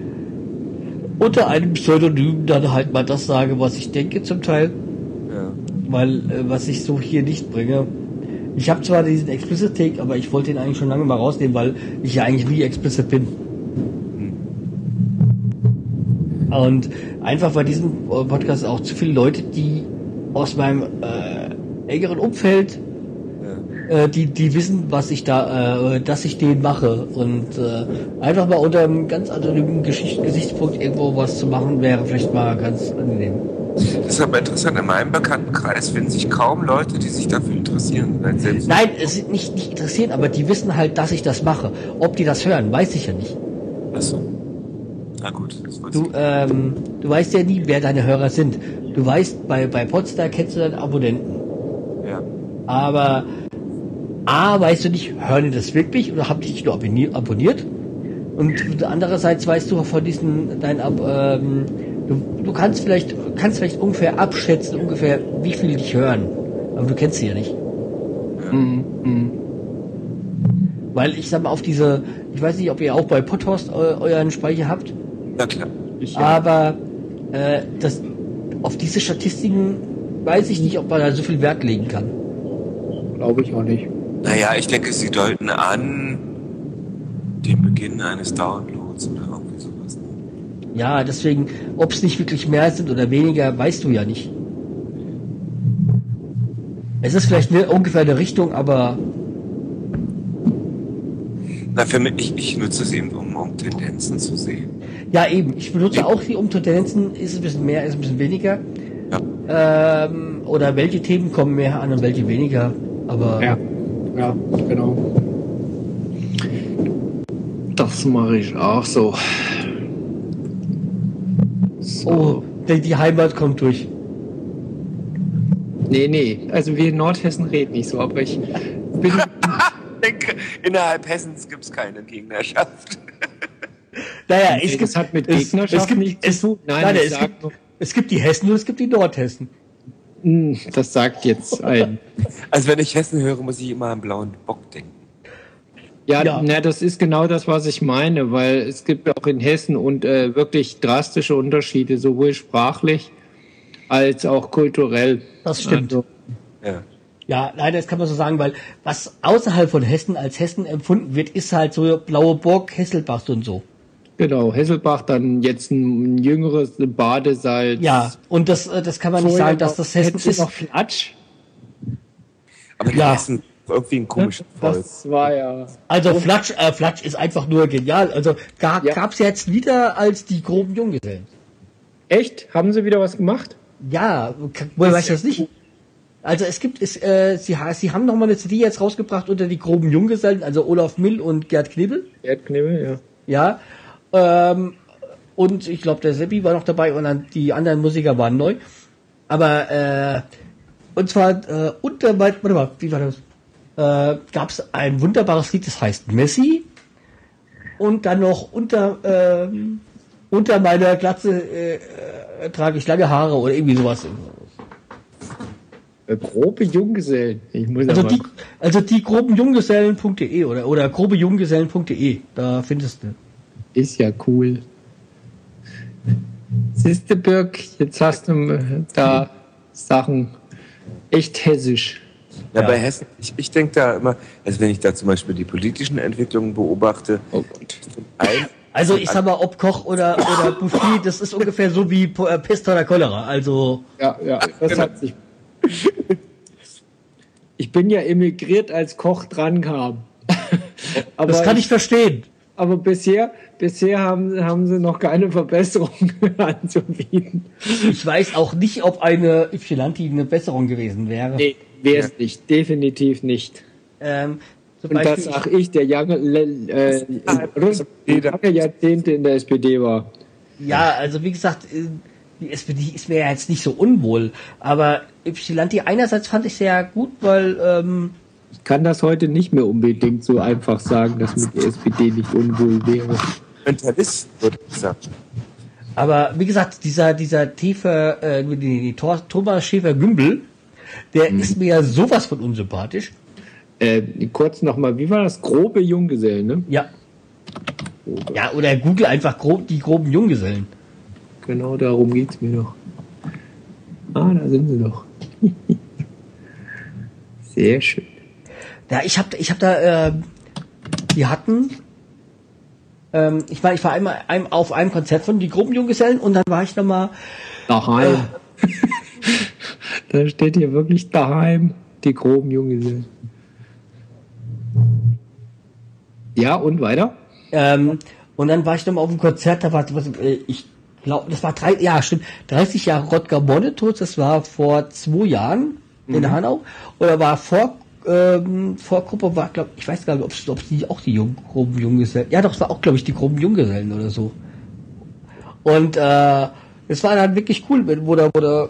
unter einem Pseudonym dann halt mal das sage, was ich denke zum Teil. Weil äh, was ich so hier nicht bringe. Ich habe zwar diesen Explicit Take, aber ich wollte ihn eigentlich schon lange mal rausnehmen, weil ich ja eigentlich nie explicit bin. Und einfach bei diesem äh, Podcast auch zu viele Leute, die aus meinem äh, engeren Umfeld Ja. äh, die, die wissen, was ich da, äh, dass ich den mache. Und äh, einfach mal unter einem ganz anonymen Geschicht Gesichtspunkt irgendwo was zu machen, wäre vielleicht mal ganz angenehm. Das ist aber interessant. In meinem Bekanntenkreis finden sich kaum Leute, die sich dafür interessieren. Nein, es ist nicht, nicht interessiert, aber die wissen halt, dass ich das mache. Ob die das hören, weiß ich ja nicht. Achso. Na gut, das Du, ähm, du weißt ja nie, wer deine Hörer sind. Du weißt, bei, bei Podstar kennst du deine Abonnenten. Ja. Aber A, weißt du nicht, hören die das wirklich oder haben die dich nur abonnier- abonniert? Und andererseits weißt du von diesen, dein, Ab- ähm, du, du kannst vielleicht, kannst vielleicht ungefähr abschätzen, ungefähr, wie viele dich hören. Aber du kennst sie ja nicht. Mhm. Mhm. Weil ich sag mal, auf diese, ich weiß nicht, ob ihr auch bei Podhost eu, euren Speicher habt, Na klar. Ich, aber äh, das, auf diese Statistiken weiß ich nicht, ob man da so viel Wert legen kann. glaube ich auch nicht. Naja, ich denke, sie deuten an den Beginn eines Downloads oder. Ja, deswegen, ob es nicht wirklich mehr sind oder weniger, weißt du ja nicht. Es ist vielleicht ne, ungefähr eine Richtung, aber Na, für mich, ich, ich nutze es eben, um, um Tendenzen zu sehen. ja eben, ich benutze auch die Umtendenzen, ist es ein bisschen mehr, ist ein bisschen weniger. Ja. Ähm, oder welche Themen kommen mehr an und welche weniger. Aber Ja, ja, genau. Das mache ich auch so. So. oh, die, die Heimat kommt durch. Nee, nee, also wir in Nordhessen reden nicht so, aber ich bin. denke, innerhalb Hessens gibt es keine Gegnerschaft. Naja, Nee, das hat mit Gegnerschaft es gibt, nichts zu es, tun. Nein, Nein, es, sag gibt, es gibt die Hessen und es gibt die Nordhessen. Hm, das sagt jetzt ein. Also wenn ich Hessen höre, muss ich immer an blauen Bock denken. Ja, Ja. Na, das ist genau das, was ich meine, weil es gibt auch in Hessen und äh, wirklich drastische Unterschiede, sowohl sprachlich als auch kulturell. Das stimmt. Also, Ja. Ja, leider, das kann man so sagen, weil was außerhalb von Hessen als Hessen empfunden wird, ist halt so Blaue Burg, Hesselbach und so. genau, Hesselbach, dann jetzt ein jüngeres Badesalz. Ja, und das, äh, das kann man nicht Vorher sagen, dass das Hessen ist. noch Flatsch. Aber die Ja. Hessen, irgendwie ein komisches Volk. Das war ja. Also Flatsch, äh, Flatsch ist einfach nur genial. Also ga, Ja. gab's jetzt wieder als die groben Junggesellen. Echt? Haben sie wieder was gemacht? Ja, woher weiß ich das nicht? Also es gibt, es, äh, sie, sie haben noch mal eine CD jetzt rausgebracht unter die groben Junggesellen, also Olaf Mill und Gerd Knebel. Erdknibbel, ja. Ja. Ähm, und ich glaube, der Seppi war noch dabei und dann die anderen Musiker waren neu. Aber äh, und zwar äh, unter warte mal, wie war das? Äh, Gab es ein wunderbares Lied, das heißt Messi. Und dann noch unter ähm, unter meiner Glatze äh, äh, trage ich lange Haare oder irgendwie sowas. Äh, Grobe Junggesellen. Also die, also die groben Junggesellen.de oder oder grobejunggesellen.de, da findest du. Ist ja cool. Siehste, Birk, jetzt hast du äh, da Sachen echt hessisch. Ja, Ja. bei Hessen, ich, ich denke da immer, also wenn ich da zum Beispiel die politischen Entwicklungen beobachte, Oh Gott. ein, Also ich sag mal, ob Koch oder, oder Buffet, das ist ungefähr so wie äh, Pest oder Cholera. Also Ja, ja, das hat sich. Ich bin ja emigriert, als Koch dran kam. aber, das kann ich verstehen. aber bisher, bisher haben, haben sie noch keine Verbesserung anzubieten. Ich weiß auch nicht, ob eine Ypsilanti eine Besserung gewesen wäre. Nee, wäre es nicht. Definitiv nicht. Ähm, zum Und das Beispiel, sag ich, der lange, äh, rund- lange Jahrzehnte in der SPD war. ja, also wie gesagt, äh, die SPD ist mir ja jetzt nicht so unwohl. Aber Ypsilanti einerseits fand ich sehr gut, weil ähm, Ich kann das heute nicht mehr unbedingt so einfach sagen, dass mir die SPD nicht unwohl wäre. Mentalist, würde ich sagen. Aber wie gesagt, dieser, dieser tiefe, äh, die, die Thor- Thomas Schäfer-Gümbel, der ist mir ja sowas von unsympathisch. Äh, kurz nochmal, wie war das? Grobe Junggesellen, ne? Ja. Ja, oder Google einfach grob, die groben Junggesellen. Genau darum geht's mir doch. Ah, da sind sie doch. Sehr schön. Ja, ich hab, ich hab da, äh, die hatten, ähm, ich war, ich war einmal ein, auf einem Konzert von die groben Junggesellen und dann war ich noch mal Daheim. Da steht hier wirklich daheim, die groben Junggesellen. Ja, und weiter? Ähm, und dann war ich nochmal auf dem Konzert, da war, äh, ich glaube, das war drei, ja, stimmt, 30 Jahre Rodger Bonnetot, das war vor zwei Jahren in Hanau. Oder war vor, ähm, Vorgruppe war, glaube ich, weiß gar nicht, ob es, ob die auch die Jung, groben Junggesellen, ja doch, es war auch, glaube ich, die groben Junggesellen oder so. Und, äh, es war dann wirklich cool, wenn- wo da, wo da,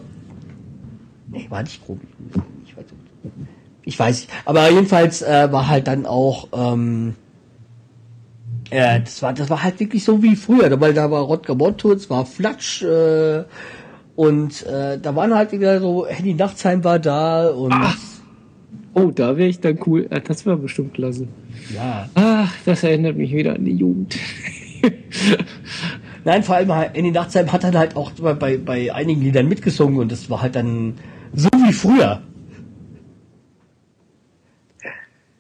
nee, war nicht groben ich weiß. Ich weiß nicht. Aber jedenfalls äh, war halt dann auch, ähm, ja, das war, das war halt wirklich so wie früher, weil da war Rodger Motto, es war Flatsch, äh, und äh, da waren halt wieder so, Henny Nachtsheim war da und Oh, da wäre ich dann cool. Ah, Das wäre bestimmt klasse. ja. Ach, das erinnert mich wieder an die Jugend. Nein, vor allem Henny Nachtsheim hat dann halt auch bei, bei, bei einigen Liedern mitgesungen und das war halt dann so wie früher.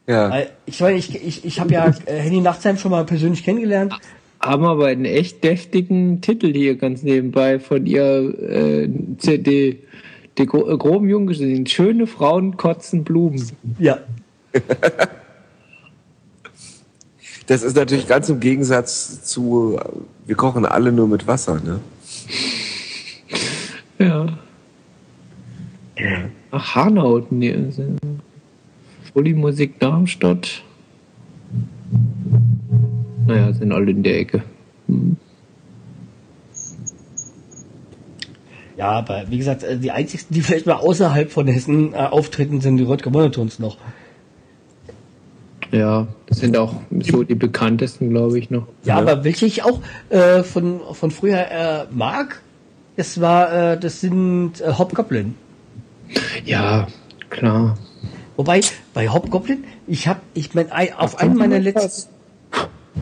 Ja. Ich meine, ich, ich, ich habe ja äh, Henny Nachtsheim schon mal persönlich kennengelernt. Haben aber einen echt deftigen Titel hier ganz nebenbei von ihrer äh, CD. Die gro äh, groben Junggesellen. Schöne Frauen kotzen Blumen. Ja. Das ist natürlich ganz im Gegensatz zu, äh, wir kochen alle nur mit Wasser, ne? Ja. Ach, Hanau. Nee, Musik Darmstadt. Naja, sind alle in der Ecke. Ja, aber wie gesagt, äh, die einzigsten, die vielleicht mal außerhalb von Hessen äh, auftreten, sind die Röttger Monotons noch. Ja, das sind auch so die bekanntesten, glaube ich, noch. Ja, aber welche ich auch äh, von, von früher äh, mag, das war, äh, das sind äh, Hobgoblin. Ja, klar. Wobei, bei Hobgoblin, ich habe, ich mein, ein, auf einen meiner letzten.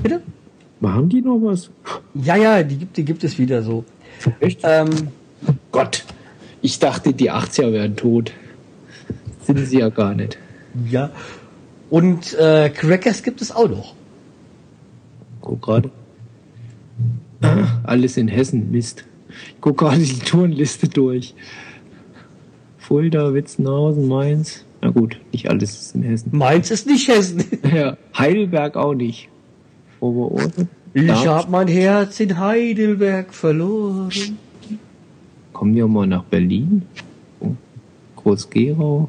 Bitte? Machen die noch was? Ja, ja, die gibt, die gibt es wieder so. Echt? Ähm, Gott, ich dachte, die 80er wären tot. Sind sie ja gar nicht. ja. Und äh, Crackers gibt es auch noch. Guck gerade. Ah, Alles in Hessen, Mist. Ich guck gerade die Tourenliste durch. Fulda, Witzenhausen, Mainz. Na gut, nicht alles ist in Hessen. Mainz ist nicht Hessen. Ja, Heidelberg auch nicht. Oberurte. Ich Darmstadt. hab mein Herz in Heidelberg verloren. Kommen wir mal nach Berlin. Oh, Groß-Gerau.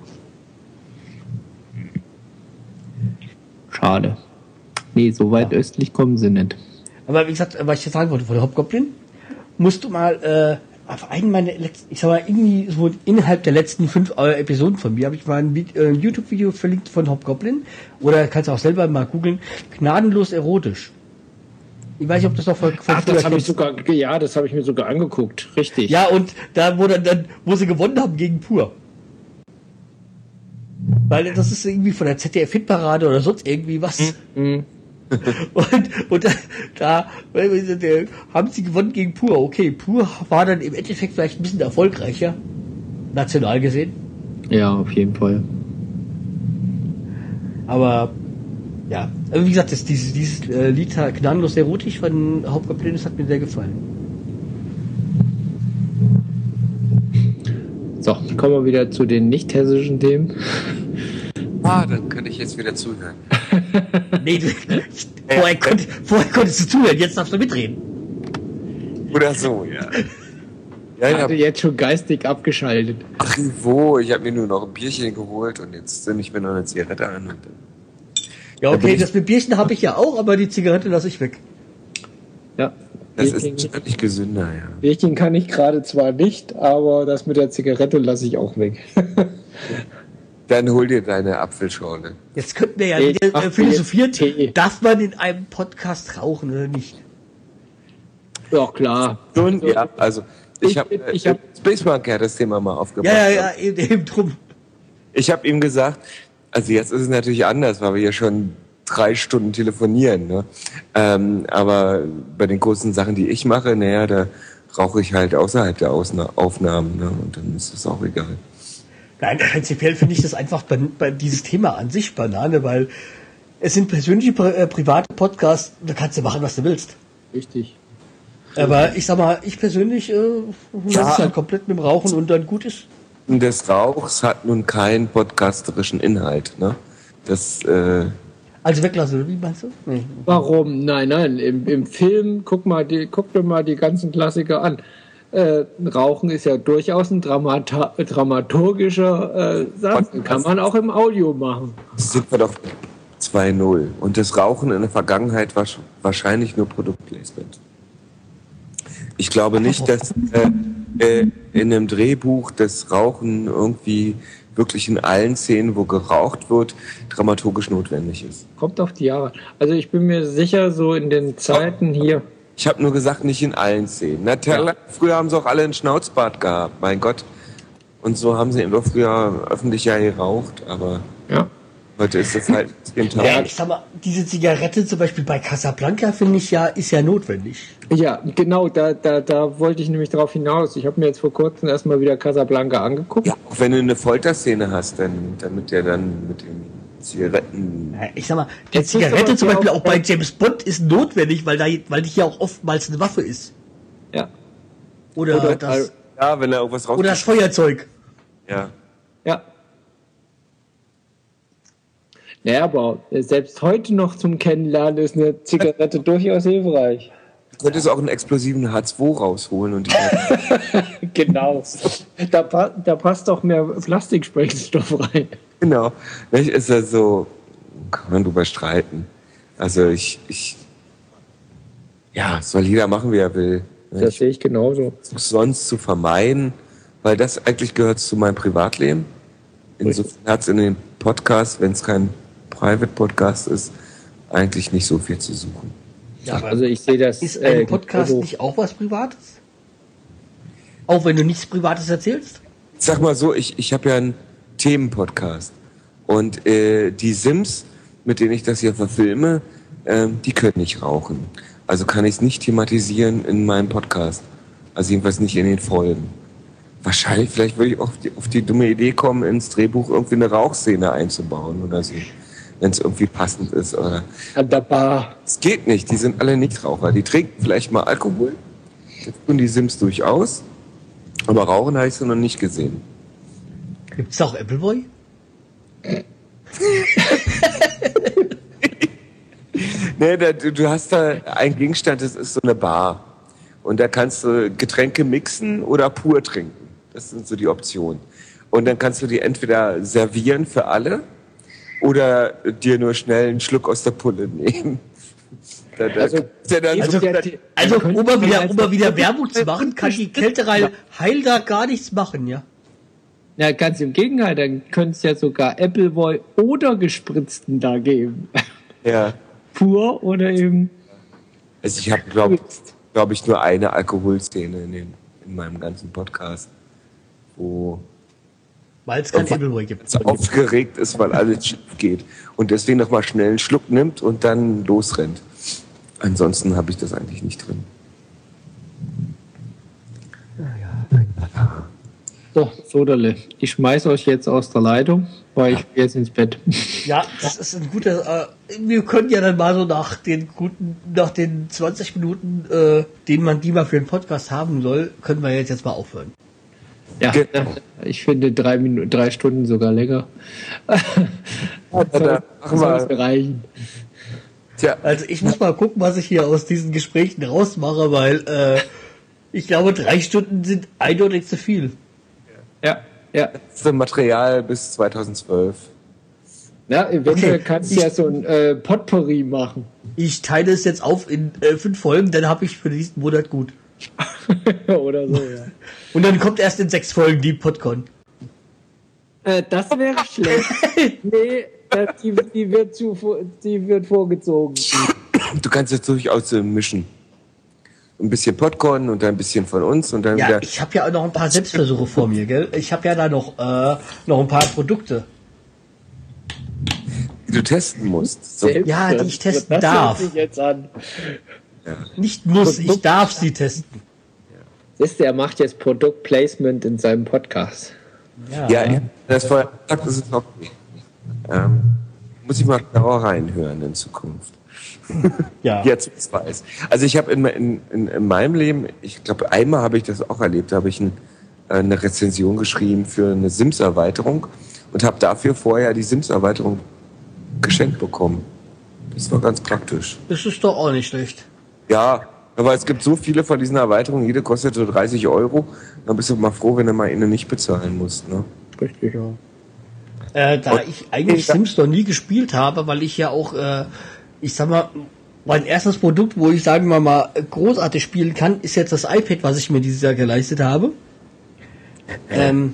Schade. Nee, so weit östlich kommen sie nicht. Aber wie gesagt, was ich jetzt sagen wollte, von der Hobgoblin, musst du mal äh, auf einen meiner letzten, ich sag mal, irgendwie so innerhalb der letzten fünf Episoden von mir habe ich mal ein, äh, ein YouTube-Video verlinkt von Hobgoblin. Oder kannst du auch selber mal googeln. Gnadenlos erotisch. Ich weiß nicht, ob das noch von, von Ach, das habe ich sogar, ja, das habe ich mir sogar angeguckt. Richtig. Ja, und da, wo dann, dann, wo sie gewonnen haben gegen Pur. Weil das ist irgendwie von der ZDF-Hitparade oder sonst irgendwie was. Mhm. Und, und da, da äh, haben sie gewonnen gegen Pur. Okay, Pur war dann im Endeffekt vielleicht ein bisschen erfolgreicher, national gesehen. Ja, auf jeden Fall. Aber ja, wie gesagt, das, dieses, dieses äh, Lied Gnadenlos erotisch von Hauptgoblin, das hat mir sehr gefallen. So, kommen wir wieder zu den nicht hessischen Themen. Ah, dann kann ich jetzt wieder zuhören. Nee, du, vorher, konnt, vorher konntest du zuhören, jetzt darfst du mitreden. Oder so, ja. Ja, Ich hatte jetzt schon geistig abgeschaltet. ach wo, ich habe mir nur noch ein Bierchen geholt und jetzt zünde ich mir noch eine Zigarette an. Und Ja, okay, ich- das mit Bierchen habe ich ja auch, aber die Zigarette lasse ich weg. Ja. das Bierchen, ist deutlich gesünder, ja. Bierchen kann ich gerade zwar nicht, aber das mit der Zigarette lasse ich auch weg. Dann hol dir deine Apfelschorle. Jetzt könnten wir ja wieder äh, mir philosophieren, Tee. darf man in einem Podcast rauchen oder nicht? ja, klar. Nun, ja, also ich habe ich äh, hab- Space Monkey hat das Thema mal aufgebracht. Ja, ja, ja, eben, eben drum. Ich habe ihm gesagt, also jetzt ist es natürlich anders, weil wir ja schon drei Stunden telefonieren. Ne? Ähm, aber bei den großen Sachen, die ich mache, naja, da rauche ich halt außerhalb der Ausna Aufnahmen. Ne? Und dann ist es auch egal. Nein, prinzipiell finde ich das einfach bei, bei dieses Thema an sich Banane, weil es sind persönliche, äh, private Podcasts, da kannst du machen, was du willst. Richtig. Aber ich sag mal, ich persönlich äh, lass Ja. es halt komplett mit dem Rauchen und dann gut ist. Und des Rauchs hat nun keinen podcasterischen Inhalt. Ne? Das, äh, Also weglassen, wie meinst du? Nee. Warum? Nein, nein. Im, im Film, guck mal, die, guck dir mal die ganzen Klassiker an. Äh, Rauchen ist ja durchaus ein Dramata dramaturgischer äh, Satz. Kann man auch im Audio machen. sind wir doch 2-0. Und das Rauchen in der Vergangenheit war sch- wahrscheinlich nur Produktplacement. Ich glaube nicht, dass äh, äh, in einem Drehbuch das Rauchen irgendwie wirklich in allen Szenen, wo geraucht wird, dramaturgisch notwendig ist. Kommt auf die Jahre. Also ich bin mir sicher, so in den Zeiten hier. Ich habe nur gesagt, nicht in allen Szenen. Natürlich, früher haben sie auch alle einen Schnauzbart gehabt, mein Gott. Und so haben sie doch früher öffentlich ja geraucht, aber Ja. heute ist es halt Tag. Ja, ich sag mal, diese Zigarette zum Beispiel bei Casablanca finde ich ja, ist ja notwendig. Ja, genau, da, da, da wollte ich nämlich drauf hinaus. Ich habe mir jetzt vor kurzem erstmal wieder Casablanca angeguckt. Ja, auch wenn du eine Folterszene hast, dann, damit der dann mit den Zigaretten. Ich sag mal, die Jetzt ist Zigarette zum Beispiel auch- auch bei James Bond ist notwendig, weil da, weil die ja auch oftmals eine Waffe ist. Ja. Oder, Oder- das, Ja, wenn er irgendwas raus. oder das Feuerzeug. ja. Ja. Naja, aber selbst heute noch zum Kennenlernen ist eine Zigarette durchaus hilfreich. Du könntest auch einen explosiven H2 rausholen und die Genau. Da, da passt doch mehr Plastiksprengstoff rein. Genau. Nicht? Ist ja so, kann man drüber streiten. Also ich, ich, ja, soll jeder machen, wie er will. Das sehe ich genauso. versuche sonst zu vermeiden, weil das eigentlich gehört zu meinem Privatleben. Insofern hat es in dem Podcast, wenn es kein Private Podcast ist, eigentlich nicht so viel zu suchen. Ja, aber Also ich sehe das. ist ein äh, Podcast genauso. nicht auch was Privates? Auch wenn du nichts Privates erzählst? Sag mal so, ich, ich habe ja einen Themenpodcast. Und äh, die Sims, mit denen ich das hier verfilme, ähm, die können nicht rauchen. Also kann ich es nicht thematisieren in meinem Podcast. Also jedenfalls nicht in den Folgen. Wahrscheinlich, vielleicht würde ich auf die, auf die dumme Idee kommen, ins Drehbuch irgendwie eine Rauchszene einzubauen oder so. Wenn es irgendwie passend ist. Oder An der Bar. es geht nicht, die sind alle Nichtraucher. Die trinken vielleicht mal Alkohol. Das tun die Sims durchaus. Aber rauchen habe ich sie noch nicht gesehen. Gibt's auch Appleboy? nee, da, du hast da einen Gegenstand, das ist so eine Bar. Und da kannst du Getränke mixen oder pur trinken. Das sind so die Optionen. Und dann kannst du die entweder servieren für alle oder dir nur schnell einen Schluck aus der Pulle nehmen. Da, da also, also, so, also, also um mal wieder, um wieder Werbung zu machen, kann die Kälterei Heil da gar nichts machen, ja? Ja, ganz im Gegenteil, dann könnte es ja sogar Appleboy oder gespritzten da geben. ja. Pur oder eben. Also ich habe, glaube glaub ich, nur eine Alkoholszene in, den, in meinem ganzen Podcast, wo Weil es kein Appleboy gibt. es aufgeregt ist, weil alles schief geht und deswegen nochmal schnell einen Schluck nimmt und dann losrennt. Ansonsten habe ich das eigentlich nicht drin. So, Soderle, ich schmeiß euch jetzt aus der Leitung, weil ich will jetzt ins Bett. Ja, das ist ein guter. Äh, wir können ja dann mal so nach den guten, nach den 20 Minuten, äh, den man die mal für den Podcast haben soll, können wir jetzt jetzt mal aufhören. Ja, Genau. ich finde drei Minuten, drei Stunden sogar länger. da machen wir- Soll reichen. Tja, Also ich muss mal gucken, was ich hier aus diesen Gesprächen rausmache, weil äh, ich glaube, drei Stunden sind eindeutig zu viel. Ja, ja. das ist Material bis 2012. Ja, eventuell Okay. kannst du ja so ein äh, Potpourri machen. Ich teile es jetzt auf in äh, fünf Folgen, dann habe ich für diesen Monat gut. oder so, ja. Und dann kommt erst in sechs Folgen die Podcon. Äh, das wäre schlecht. nee, äh, die, die, wird zu, die wird vorgezogen. Du kannst jetzt durchaus äh, mischen. Ein bisschen Popcorn und dann ein bisschen von uns und dann Ja, wieder. ich habe ja auch noch ein paar Selbstversuche vor mir, gell? Ich habe ja da noch, äh, noch ein paar Produkte. die du testen musst. So, Ja, die ich testen das darf. an. Nicht muss, ich darf sie testen. Siehst du, er macht jetzt Produktplacement in seinem Podcast. ja, ich- das vorher gesagt, das ist okay. Ähm, muss ich mal genauer reinhören in Zukunft. ja. Jetzt ich weiß. Also ich habe in, in, in, in meinem Leben, ich glaube einmal habe ich das auch erlebt, da habe ich ein, äh, eine Rezension geschrieben für eine Sims-Erweiterung und habe dafür vorher die Sims-Erweiterung geschenkt bekommen. Das war ganz praktisch. Das ist doch auch nicht schlecht. Ja, aber es gibt so viele von diesen Erweiterungen, jede kostet so 30 Euro. Dann bist du mal froh, wenn du mal eine nicht bezahlen musst. Ne? Richtig, ja. Äh, da ich eigentlich Sims noch nie gespielt habe, weil ich ja auch, äh, ich sag mal, mein erstes Produkt, wo ich sagen wir mal großartig spielen kann, ist jetzt das iPad, was ich mir dieses Jahr geleistet habe. Ähm,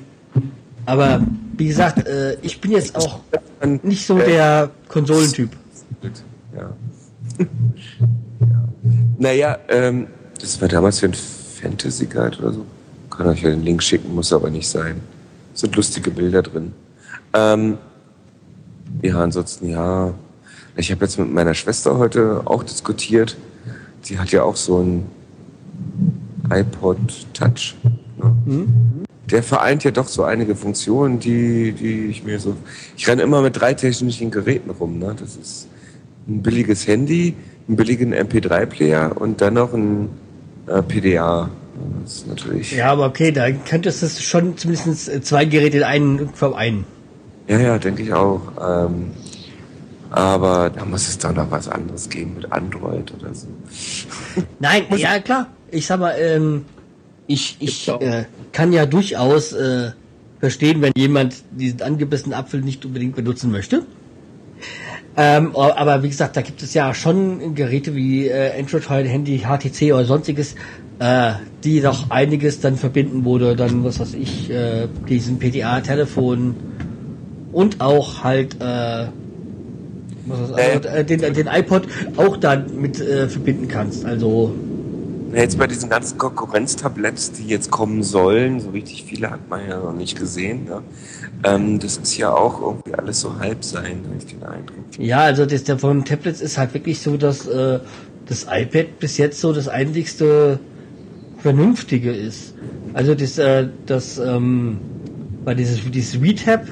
aber wie gesagt, äh, ich bin jetzt auch nicht so der Konsolentyp. Ja. ja. Naja, ähm, das war damals für ein Fantasy Guide oder so. Kann euch ja den Link schicken, muss aber nicht sein. Sind lustige Bilder drin. Ähm, ja, ansonsten ja. Ich habe jetzt mit meiner Schwester heute auch diskutiert. Sie hat ja auch so ein iPod Touch. Ne? Der vereint ja doch so einige Funktionen, die, die ich mir so. Ich renne immer mit drei technischen Geräten rum. Ne? Das ist ein billiges Handy, einen billigen MP3-Player und dann noch ein äh, PDA. Das ist natürlich. Ja, aber okay, da könntest du schon zumindest äh, zwei Geräte in einen vereinen. Ja, ja, denke ich auch. Ähm, aber da muss es doch noch was anderes geben mit Android oder so. Nein, ja klar. Ich sag mal, ähm, ich, ich äh, kann ja durchaus äh, verstehen, wenn jemand diesen angebissenen Apfel nicht unbedingt benutzen möchte. Ähm, aber wie gesagt, da gibt es ja schon Geräte wie äh, Android Handy, HTC oder sonstiges, äh, die doch einiges dann verbinden, wo du dann, was weiß ich, äh, diesen PDA-Telefon und auch halt äh, also, äh, den, den iPod auch dann mit äh, verbinden kannst. Also Jetzt bei diesen ganzen Konkurrenztabletts, die jetzt kommen sollen, so richtig viele hat man ja noch nicht gesehen. Ne? Ähm, das ist ja auch irgendwie alles so halb sein, habe ich den Eindruck. Ja, also das der von Tablets ist halt wirklich so, dass äh, das iPad bis jetzt so das einzigste Vernünftige ist. Also das, äh, das ähm, bei dieses, dieses WeTab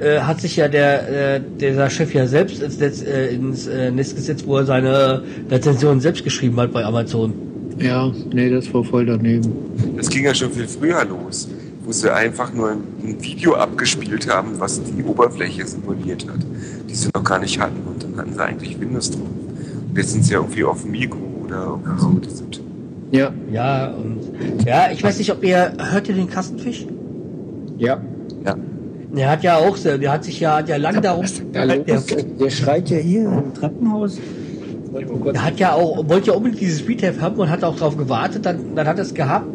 äh, hat sich ja der, äh, dieser Chef ja selbst ins Netz, äh, ins äh, Netz gesetzt, wo er seine Rezension selbst geschrieben hat bei Amazon. Ja, nee, das war voll daneben. Das ging ja schon viel früher los, wo sie einfach nur ein ein Video abgespielt haben, was die Oberfläche simuliert hat, die sie noch gar nicht hatten. Und dann hatten sie eigentlich Windows drauf. Jetzt sind sie ja irgendwie auf Migo oder so. Ja, Ja, und ja, ich weiß nicht, ob ihr hört ihr den Kastenfisch? ja. Der hat ja auch, so- der hat sich ja, hat ja lange darum, Der, der, der, schreit ja hier im Treppenhaus. Der hat ja auch, wollte ja unbedingt dieses Speedtap haben und hat auch drauf gewartet, dann, dann hat er es gehabt,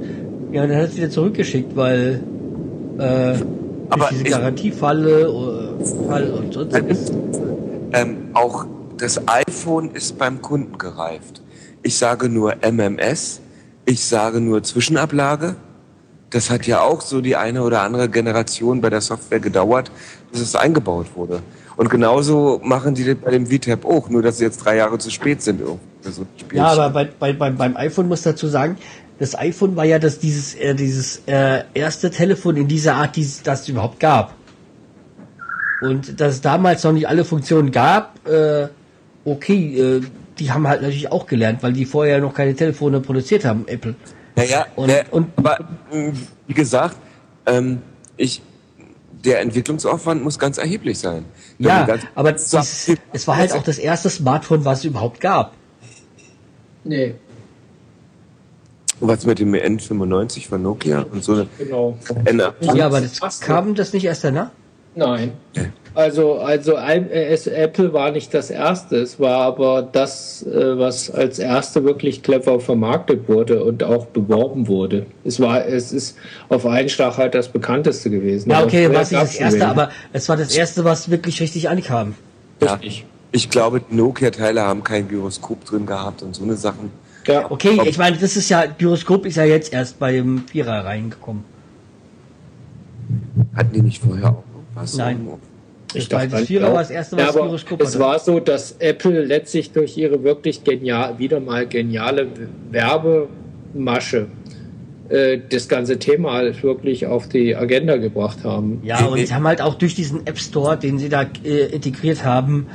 ja, und dann hat er es wieder zurückgeschickt, weil, äh, Aber diese Garantiefalle, äh, Fall und was. Ähm, auch das iPhone ist beim Kunden gereift. Ich sage nur MMS, ich sage nur Zwischenablage. Das hat ja auch so die eine oder andere Generation bei der Software gedauert, bis es eingebaut wurde. Und genauso machen die das bei dem VTAP auch, nur dass sie jetzt drei Jahre zu spät sind. für so. Ja, aber bei, bei, beim, beim iPhone muss dazu sagen, das iPhone war ja das, dieses, äh, dieses äh, erste Telefon in dieser Art, die das es überhaupt gab. Und dass es damals noch nicht alle Funktionen gab, äh, okay, äh, die haben halt natürlich auch gelernt, weil die vorher noch keine Telefone produziert haben, Apple. Naja, Und- ne, und- aber mh, wie gesagt, ähm, ich, der Entwicklungsaufwand muss ganz erheblich sein. Wenn Ja, aber dieses, es war halt auch das erste Smartphone, was es überhaupt gab. Nee, Was mit dem N95 von Nokia und so. genau. Ja, aber das kam das nicht erst danach? Nein. Nee. Also, also äh, Apple war nicht das erste, es war aber das, äh, was als erste wirklich clever vermarktet wurde und auch beworben wurde. Es war, es ist auf einen Schlag halt das bekannteste gewesen. Ja, okay, war es nicht das erste, aber es war das erste, was wirklich richtig ankam. Ja, Richtig. ich glaube, die Nokia-Teile haben kein Gyroskop drin gehabt und so eine Sachen. Ja, Okay, ich meine, das ist ja, Gyroskop ist ja jetzt erst bei dem Vierer reingekommen. Hatten die nicht vorher auch was? Nein. Ich Das war dachte das war das erste, Ja, aber Gyroskop es war so, dass Apple letztlich durch ihre wirklich genial, wieder mal geniale Werbemasche äh, das ganze Thema halt wirklich auf die Agenda gebracht haben. Ja, und sie haben halt auch durch diesen App Store, den sie da äh, integriert haben,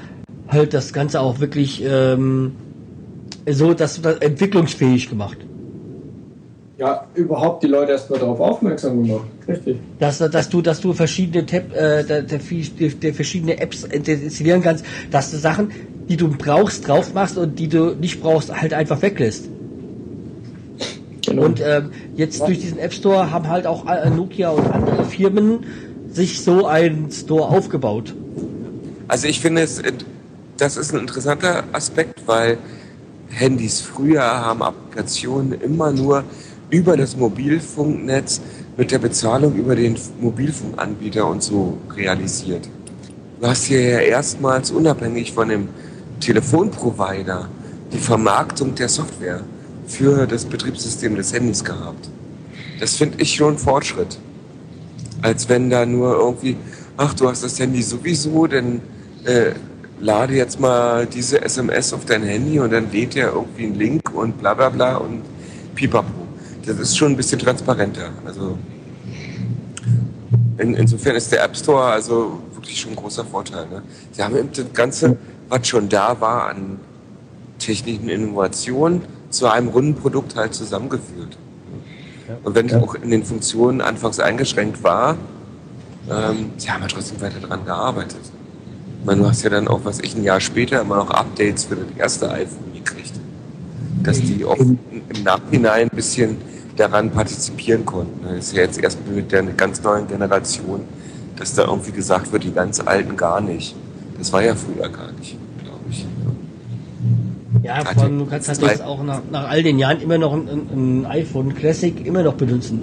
halt das Ganze auch wirklich ähm, so, dass das entwicklungsfähig gemacht. Ja, überhaupt die Leute erst mal darauf aufmerksam gemacht. Richtig. Dass, dass du, dass du verschiedene Tab, äh, der, der, verschiedene Apps installieren kannst, dass du Sachen, die du brauchst, drauf machst und die du nicht brauchst, halt einfach weglässt. Genau. Und ähm, jetzt durch diesen App Store haben halt auch äh, Nokia und andere Firmen sich so einen Store aufgebaut. Also ich finde es, das ist ein interessanter Aspekt, weil Handys früher haben Applikationen immer nur über das Mobilfunknetz mit der Bezahlung über den Mobilfunkanbieter und so realisiert. Du hast hier ja erstmals unabhängig von dem Telefonprovider die Vermarktung der Software für das Betriebssystem des Handys gehabt. Das finde ich schon ein Fortschritt. Als wenn da nur irgendwie, ach, du hast das Handy sowieso, dann äh, lade jetzt mal diese SMS auf dein Handy und dann lädt er irgendwie einen Link und bla bla bla und pipapo. Das ist schon ein bisschen transparenter. Also in, insofern ist der App Store also wirklich schon ein großer Vorteil. Ne? Sie haben eben das Ganze, was schon da war an technischen Innovationen, zu einem runden Produkt halt zusammengeführt. Und wenn es auch in den Funktionen anfangs eingeschränkt war, ähm, sie haben ja trotzdem weiter dran gearbeitet. Ich meine, du hast ja dann auch, was ich ein Jahr später immer noch Updates für das erste iPhone gekriegt. Dass die auch im Nachhinein ein bisschen daran partizipieren konnten. Das ist ja jetzt erst mit der ganz neuen Generation, dass da irgendwie gesagt wird, die ganz Alten gar nicht. Das war ja früher gar nicht, glaube ich. Ja, vor allem, du kannst halt jetzt auch nach, nach all den Jahren immer noch ein, ein, iPhone Classic immer noch benutzen.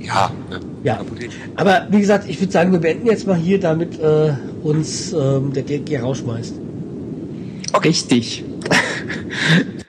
Ja, ne? Ja. Aber wie gesagt, ich würde sagen, wir beenden jetzt mal hier, damit äh, uns ähm, der Dirk hier rausschmeißt. Richtig.